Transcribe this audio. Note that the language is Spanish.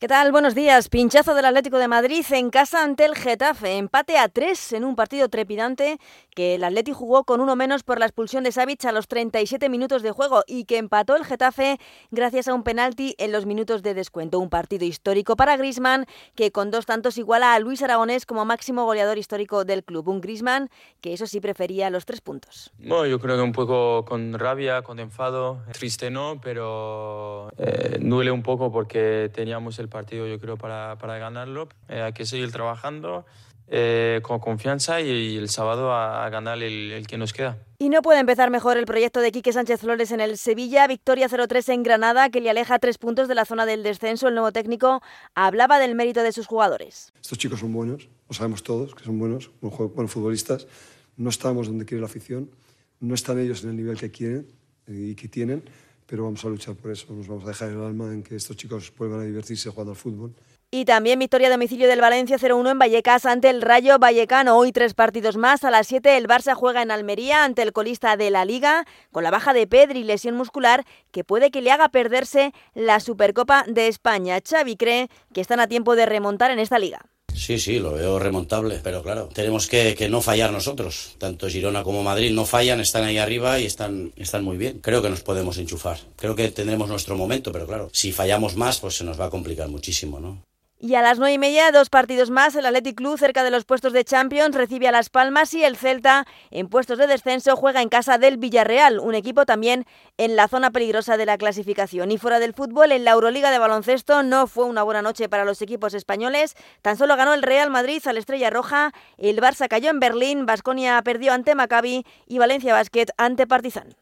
¿Qué tal? Buenos días. Pinchazo del Atlético de Madrid en casa ante el Getafe. Empate a tres en un partido trepidante que el Atlético jugó con uno menos por la expulsión de Savic a los 37 minutos de juego y que empató el Getafe gracias a un penalti en los minutos de descuento. Un partido histórico para Grisman que con dos tantos iguala a Luis Aragonés como máximo goleador histórico del club. Un Grisman que eso sí prefería los tres puntos. Bueno, yo creo que un poco con rabia, con enfado. Triste no, pero eh, duele un poco porque teníamos el partido, yo creo, para, para ganarlo. Eh, hay que seguir trabajando eh, con confianza y, el sábado a, ganar el, el, que nos queda. Y no puede empezar mejor el proyecto de Quique Sánchez Flores en el Sevilla. Victoria 0-3 en Granada, que le aleja tres puntos de la zona del descenso. El nuevo técnico hablaba del mérito de sus jugadores. Estos chicos son buenos, lo sabemos todos, que son buenos, buenos futbolistas. No estamos donde quiere la afición, no están ellos en el nivel que quieren y que tienen pero vamos a luchar por eso. Nos vamos a dejar el alma en que estos chicos vuelvan a divertirse jugando al fútbol. Y también victoria a domicilio del Valencia 0-1 en Vallecas ante el Rayo Vallecano. Hoy tres partidos más. A las 7 el Barça juega en Almería ante el colista de la Liga con la baja de Pedri, lesión muscular que puede que le haga perderse la Supercopa de España. Xavi cree que están a tiempo de remontar en esta liga. Sí, sí, lo veo remontable, pero claro, tenemos que, que, no fallar nosotros. Tanto Girona como Madrid no fallan, están ahí arriba y están, están muy bien. Creo que nos podemos enchufar. Creo que tendremos nuestro momento, pero claro, si fallamos más, pues se nos va a complicar muchísimo, ¿no? Y a las nueve y media, dos partidos más. El Athletic Club, cerca de los puestos de Champions, recibe a Las Palmas y el Celta, en puestos de descenso, juega en casa del Villarreal, un equipo también en la zona peligrosa de la clasificación. Y fuera del fútbol, en la Euroliga de baloncesto no fue una buena noche para los equipos españoles. Tan solo ganó el Real Madrid al Estrella Roja, el Barça cayó en Berlín, Basconia perdió ante Maccabi y Valencia Basket ante Partizan.